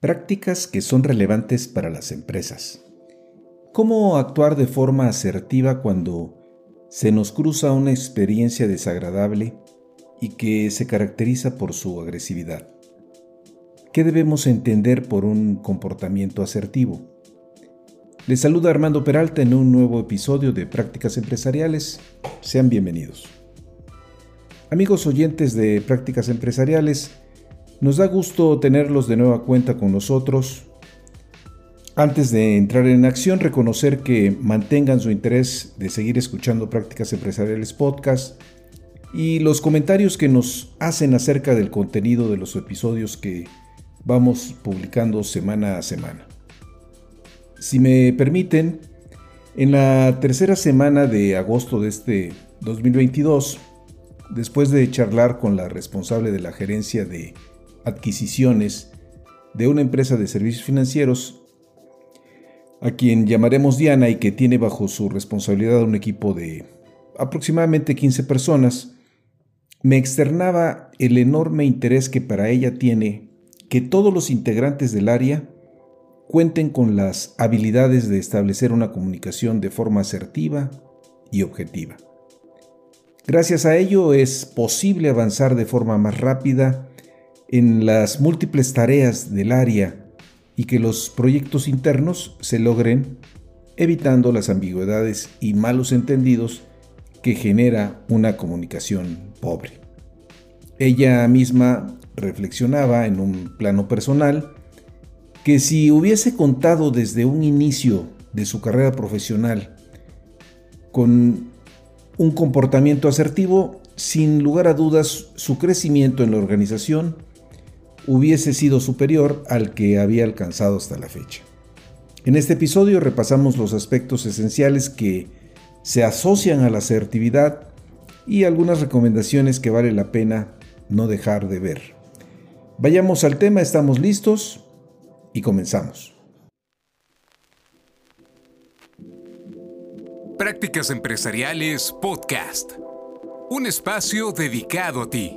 Prácticas que son relevantes para las empresas. ¿Cómo actuar de forma asertiva cuando se nos cruza una experiencia desagradable y que se caracteriza por su agresividad? ¿Qué debemos entender por un comportamiento asertivo? Les saluda Armando Peralta en un nuevo episodio de Prácticas Empresariales. Sean bienvenidos. Amigos oyentes de Prácticas Empresariales, nos da gusto tenerlos de nueva cuenta con nosotros. Antes de entrar en acción, reconocer que mantengan su interés de seguir escuchando Prácticas Empresariales Podcast y los comentarios que nos hacen acerca del contenido de los episodios que vamos publicando semana a semana. Si me permiten, en la tercera semana de agosto de este 2022, después de charlar con la responsable de la gerencia de adquisiciones de una empresa de servicios financieros, a quien llamaremos Diana y que tiene bajo su responsabilidad un equipo de aproximadamente 15 personas, me externaba el enorme interés que para ella tiene que todos los integrantes del área cuenten con las habilidades de establecer una comunicación de forma asertiva y objetiva. Gracias a ello es posible avanzar de forma más rápida en las múltiples tareas del área y que los proyectos internos se logren evitando las ambigüedades y malos entendidos que genera una comunicación pobre. Ella misma reflexionaba en un plano personal que si hubiese contado desde un inicio de su carrera profesional con un comportamiento asertivo, sin lugar a dudas su crecimiento en la organización hubiese sido superior al que había alcanzado hasta la fecha. En este episodio repasamos los aspectos esenciales que se asocian a la asertividad y algunas recomendaciones que vale la pena no dejar de ver. Vayamos al tema, estamos listos y comenzamos. Prácticas Empresariales Podcast. Un espacio dedicado a ti.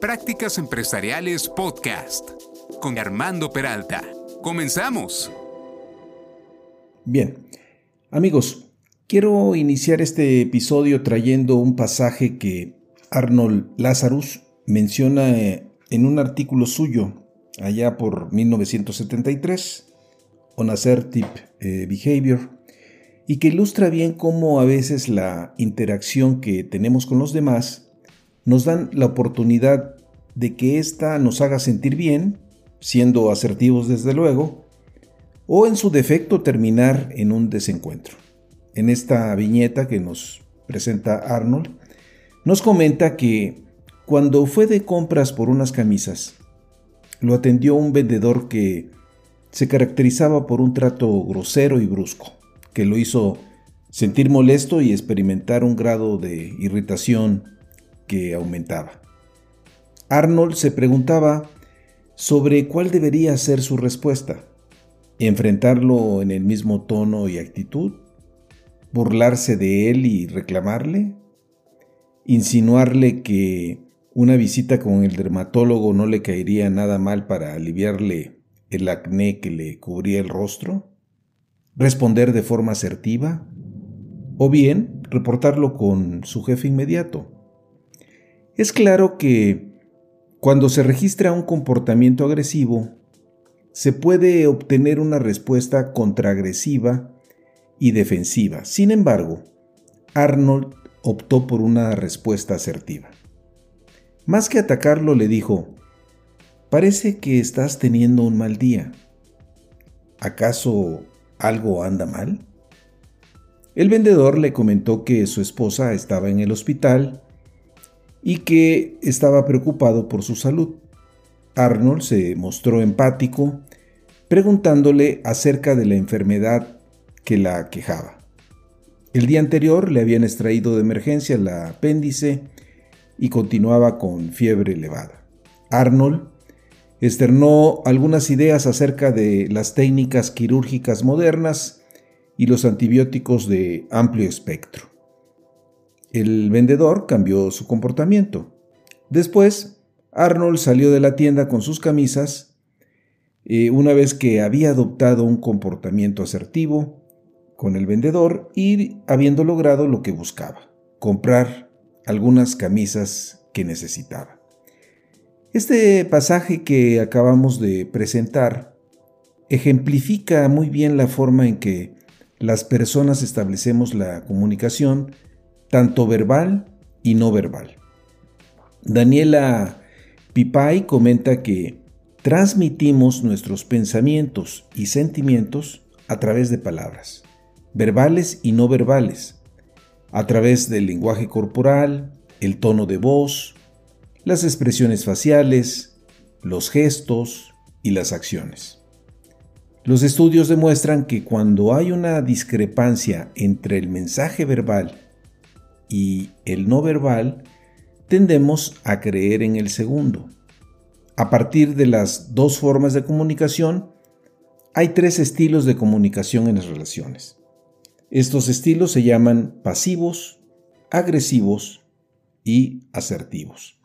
Prácticas Empresariales Podcast con Armando Peralta. Comenzamos. Bien, amigos, quiero iniciar este episodio trayendo un pasaje que Arnold Lazarus menciona eh, en un artículo suyo allá por 1973, On Assertive eh, Behavior, y que ilustra bien cómo a veces la interacción que tenemos con los demás nos dan la oportunidad de que ésta nos haga sentir bien, siendo asertivos desde luego, o en su defecto terminar en un desencuentro. En esta viñeta que nos presenta Arnold, nos comenta que cuando fue de compras por unas camisas, lo atendió un vendedor que se caracterizaba por un trato grosero y brusco, que lo hizo sentir molesto y experimentar un grado de irritación que aumentaba. Arnold se preguntaba sobre cuál debería ser su respuesta. ¿Enfrentarlo en el mismo tono y actitud? ¿Burlarse de él y reclamarle? ¿Insinuarle que una visita con el dermatólogo no le caería nada mal para aliviarle el acné que le cubría el rostro? ¿Responder de forma asertiva? ¿O bien reportarlo con su jefe inmediato? Es claro que cuando se registra un comportamiento agresivo, se puede obtener una respuesta contraagresiva y defensiva. Sin embargo, Arnold optó por una respuesta asertiva. Más que atacarlo, le dijo, parece que estás teniendo un mal día. ¿Acaso algo anda mal? El vendedor le comentó que su esposa estaba en el hospital y que estaba preocupado por su salud. Arnold se mostró empático, preguntándole acerca de la enfermedad que la quejaba. El día anterior le habían extraído de emergencia la apéndice y continuaba con fiebre elevada. Arnold externó algunas ideas acerca de las técnicas quirúrgicas modernas y los antibióticos de amplio espectro. El vendedor cambió su comportamiento. Después, Arnold salió de la tienda con sus camisas, eh, una vez que había adoptado un comportamiento asertivo con el vendedor y habiendo logrado lo que buscaba, comprar algunas camisas que necesitaba. Este pasaje que acabamos de presentar ejemplifica muy bien la forma en que las personas establecemos la comunicación, tanto verbal y no verbal. Daniela Pipay comenta que transmitimos nuestros pensamientos y sentimientos a través de palabras, verbales y no verbales, a través del lenguaje corporal, el tono de voz, las expresiones faciales, los gestos y las acciones. Los estudios demuestran que cuando hay una discrepancia entre el mensaje verbal y el no verbal, tendemos a creer en el segundo. A partir de las dos formas de comunicación, hay tres estilos de comunicación en las relaciones. Estos estilos se llaman pasivos, agresivos y asertivos.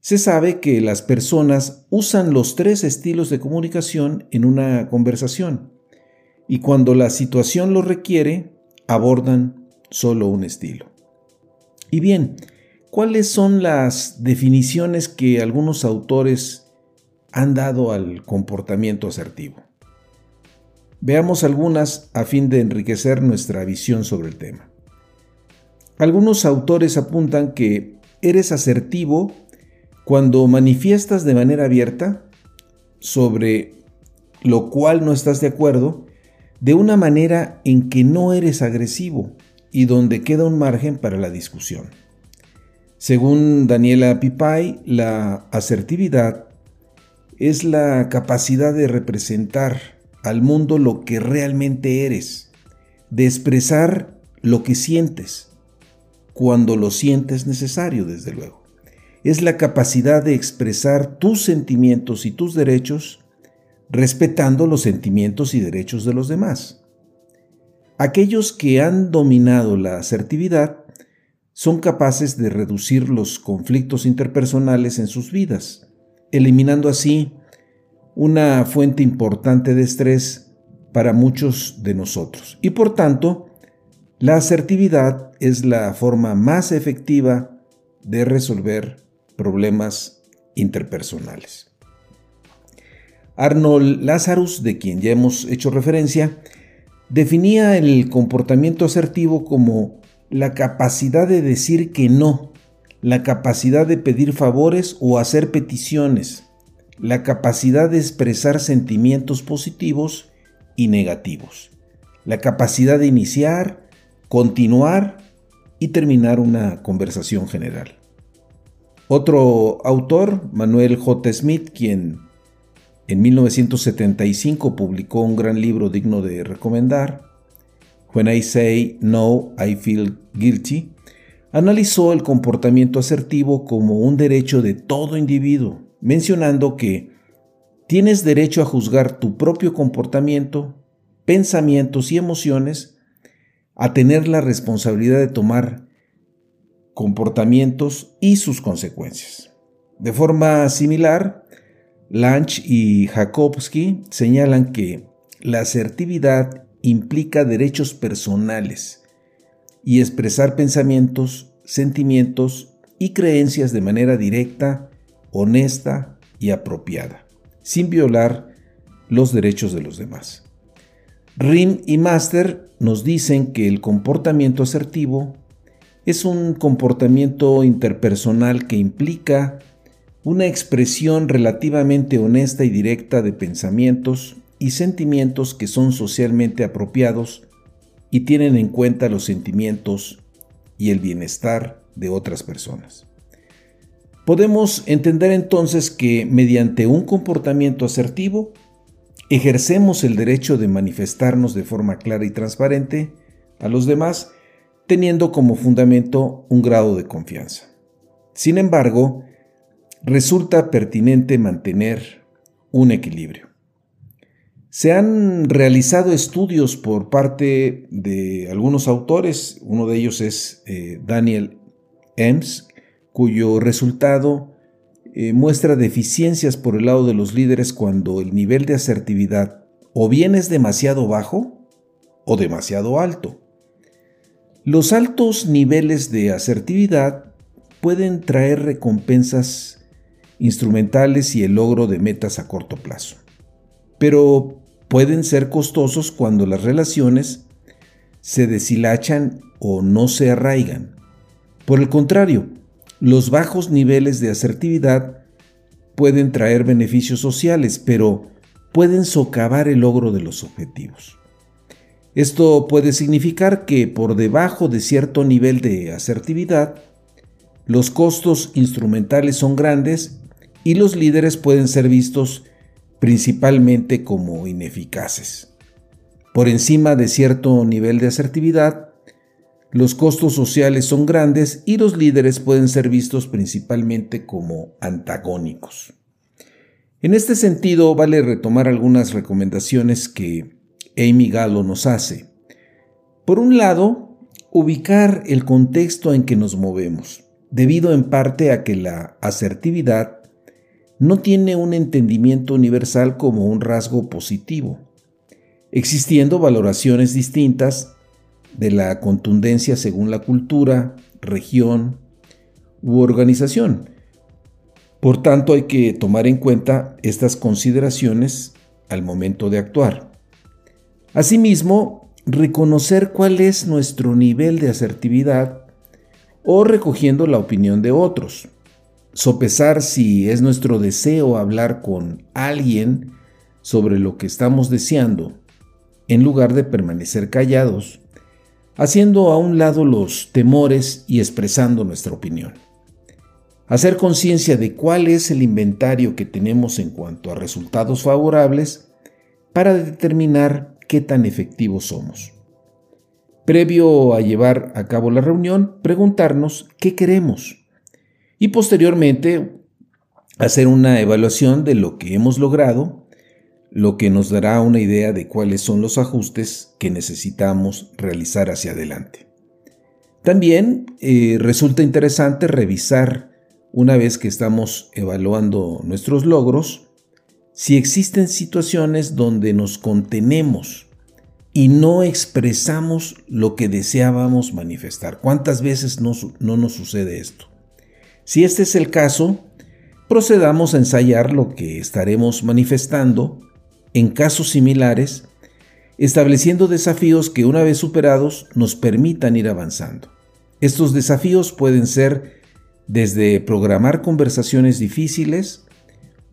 Se sabe que las personas usan los tres estilos de comunicación en una conversación y cuando la situación lo requiere, abordan solo un estilo. Y bien, ¿cuáles son las definiciones que algunos autores han dado al comportamiento asertivo? Veamos algunas a fin de enriquecer nuestra visión sobre el tema. Algunos autores apuntan que eres asertivo cuando manifiestas de manera abierta sobre lo cual no estás de acuerdo, de una manera en que no eres agresivo y donde queda un margen para la discusión. Según Daniela Pipay, la asertividad es la capacidad de representar al mundo lo que realmente eres, de expresar lo que sientes, cuando lo sientes necesario, desde luego es la capacidad de expresar tus sentimientos y tus derechos respetando los sentimientos y derechos de los demás. Aquellos que han dominado la asertividad son capaces de reducir los conflictos interpersonales en sus vidas, eliminando así una fuente importante de estrés para muchos de nosotros. Y por tanto, la asertividad es la forma más efectiva de resolver problemas interpersonales. Arnold Lazarus, de quien ya hemos hecho referencia, definía el comportamiento asertivo como la capacidad de decir que no, la capacidad de pedir favores o hacer peticiones, la capacidad de expresar sentimientos positivos y negativos, la capacidad de iniciar, continuar y terminar una conversación general. Otro autor, Manuel J. Smith, quien en 1975 publicó un gran libro digno de recomendar, When I Say No, I Feel Guilty, analizó el comportamiento asertivo como un derecho de todo individuo, mencionando que tienes derecho a juzgar tu propio comportamiento, pensamientos y emociones, a tener la responsabilidad de tomar comportamientos y sus consecuencias. De forma similar, Lange y Jakobski señalan que la asertividad implica derechos personales y expresar pensamientos, sentimientos y creencias de manera directa, honesta y apropiada, sin violar los derechos de los demás. Rim y Master nos dicen que el comportamiento asertivo es un comportamiento interpersonal que implica una expresión relativamente honesta y directa de pensamientos y sentimientos que son socialmente apropiados y tienen en cuenta los sentimientos y el bienestar de otras personas. Podemos entender entonces que mediante un comportamiento asertivo, ejercemos el derecho de manifestarnos de forma clara y transparente a los demás, teniendo como fundamento un grado de confianza. Sin embargo, resulta pertinente mantener un equilibrio. Se han realizado estudios por parte de algunos autores, uno de ellos es eh, Daniel Ems, cuyo resultado eh, muestra deficiencias por el lado de los líderes cuando el nivel de asertividad o bien es demasiado bajo o demasiado alto. Los altos niveles de asertividad pueden traer recompensas instrumentales y el logro de metas a corto plazo, pero pueden ser costosos cuando las relaciones se deshilachan o no se arraigan. Por el contrario, los bajos niveles de asertividad pueden traer beneficios sociales, pero pueden socavar el logro de los objetivos. Esto puede significar que por debajo de cierto nivel de asertividad, los costos instrumentales son grandes y los líderes pueden ser vistos principalmente como ineficaces. Por encima de cierto nivel de asertividad, los costos sociales son grandes y los líderes pueden ser vistos principalmente como antagónicos. En este sentido, vale retomar algunas recomendaciones que Amy Gallo nos hace. Por un lado, ubicar el contexto en que nos movemos, debido en parte a que la asertividad no tiene un entendimiento universal como un rasgo positivo, existiendo valoraciones distintas de la contundencia según la cultura, región u organización. Por tanto, hay que tomar en cuenta estas consideraciones al momento de actuar. Asimismo, reconocer cuál es nuestro nivel de asertividad o recogiendo la opinión de otros. Sopesar si es nuestro deseo hablar con alguien sobre lo que estamos deseando, en lugar de permanecer callados haciendo a un lado los temores y expresando nuestra opinión. Hacer conciencia de cuál es el inventario que tenemos en cuanto a resultados favorables para determinar qué tan efectivos somos. Previo a llevar a cabo la reunión, preguntarnos qué queremos y posteriormente hacer una evaluación de lo que hemos logrado lo que nos dará una idea de cuáles son los ajustes que necesitamos realizar hacia adelante. También eh, resulta interesante revisar, una vez que estamos evaluando nuestros logros, si existen situaciones donde nos contenemos y no expresamos lo que deseábamos manifestar. ¿Cuántas veces no, no nos sucede esto? Si este es el caso, procedamos a ensayar lo que estaremos manifestando en casos similares, estableciendo desafíos que una vez superados nos permitan ir avanzando. Estos desafíos pueden ser desde programar conversaciones difíciles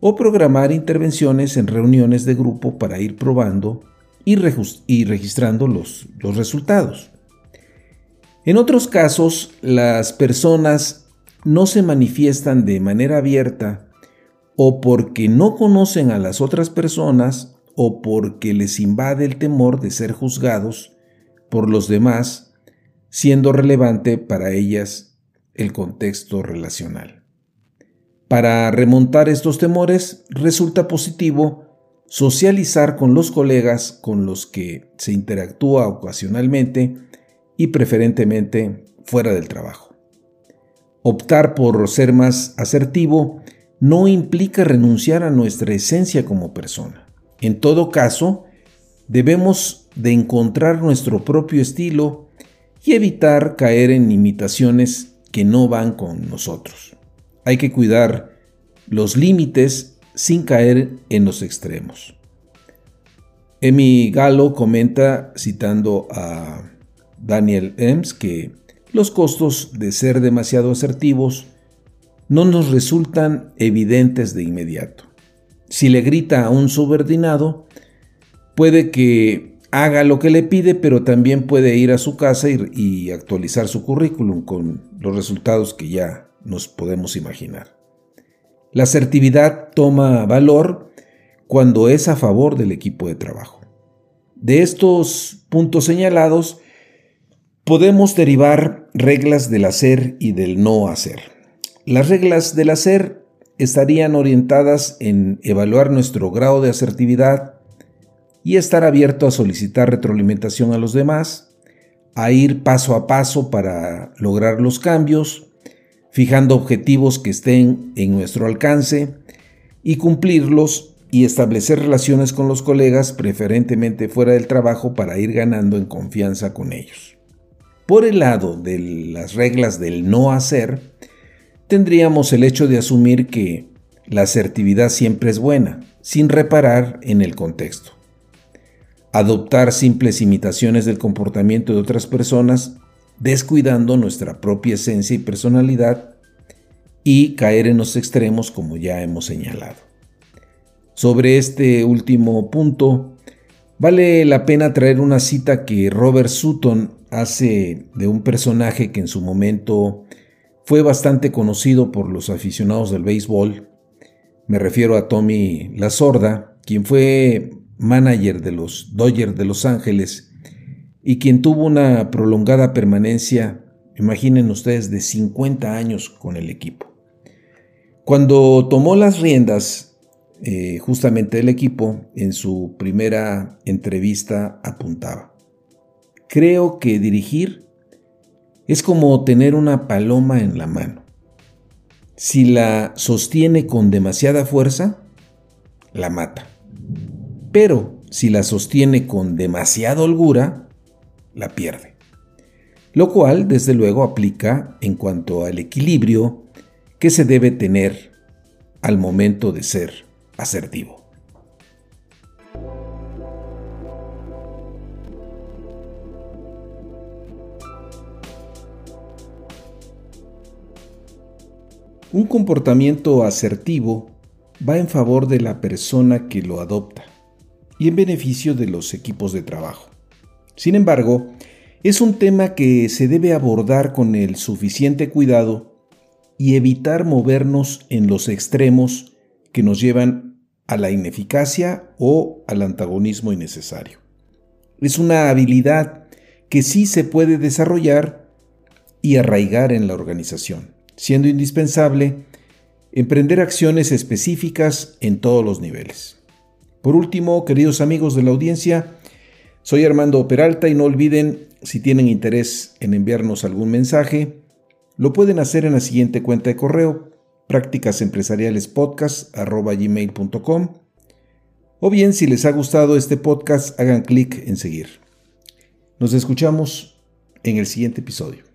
o programar intervenciones en reuniones de grupo para ir probando y, registrando los, resultados. En otros casos, las personas no se manifiestan de manera abierta o porque no conocen a las otras personas o porque les invade el temor de ser juzgados por los demás, siendo relevante para ellas el contexto relacional. Para remontar estos temores resulta positivo socializar con los colegas con los que se interactúa ocasionalmente y preferentemente fuera del trabajo. Optar por ser más asertivo no implica renunciar a nuestra esencia como persona. En todo caso, debemos de encontrar nuestro propio estilo y evitar caer en imitaciones que no van con nosotros. Hay que cuidar los límites sin caer en los extremos. Emi Galo comenta, citando a Daniel Ems, que los costos de ser demasiado asertivos no nos resultan evidentes de inmediato si le grita a un subordinado, puede que haga lo que le pide, pero también puede ir a su casa y, actualizar su currículum con los resultados que ya nos podemos imaginar. La asertividad toma valor cuando es a favor del equipo de trabajo. De estos puntos señalados, podemos derivar reglas del hacer y del no hacer. Las reglas del hacer estarían orientadas en evaluar nuestro grado de asertividad y estar abierto a solicitar retroalimentación a los demás, a ir paso a paso para lograr los cambios, fijando objetivos que estén en nuestro alcance y cumplirlos y establecer relaciones con los colegas, preferentemente fuera del trabajo, para ir ganando en confianza con ellos. Por el lado de las reglas del no hacer, tendríamos el hecho de asumir que la asertividad siempre es buena, sin reparar en el contexto. Adoptar simples imitaciones del comportamiento de otras personas, descuidando nuestra propia esencia y personalidad, y caer en los extremos como ya hemos señalado. Sobre este último punto, vale la pena traer una cita que Robert Sutton hace de un personaje que en su momento fue bastante conocido por los aficionados del béisbol. Me refiero a Tommy La Sorda, quien fue manager de los Dodgers de Los Ángeles y quien tuvo una prolongada permanencia, imaginen ustedes, de 50 años con el equipo. Cuando tomó las riendas eh, justamente del equipo, en su primera entrevista apuntaba, creo que dirigir es como tener una paloma en la mano. Si la sostiene con demasiada fuerza, la mata. Pero si la sostiene con demasiada holgura, la pierde. Lo cual, desde luego, aplica en cuanto al equilibrio que se debe tener al momento de ser asertivo. Un comportamiento asertivo va en favor de la persona que lo adopta y en beneficio de los equipos de trabajo. Sin embargo, es un tema que se debe abordar con el suficiente cuidado y evitar movernos en los extremos que nos llevan a la ineficacia o al antagonismo innecesario. Es una habilidad que sí se puede desarrollar y arraigar en la organización siendo indispensable emprender acciones específicas en todos los niveles. Por último, queridos amigos de la audiencia, soy Armando Peralta y no olviden, si tienen interés en enviarnos algún mensaje, lo pueden hacer en la siguiente cuenta de correo prácticasempresarialespodcast.com o bien si les ha gustado este podcast hagan clic en seguir. Nos escuchamos en el siguiente episodio.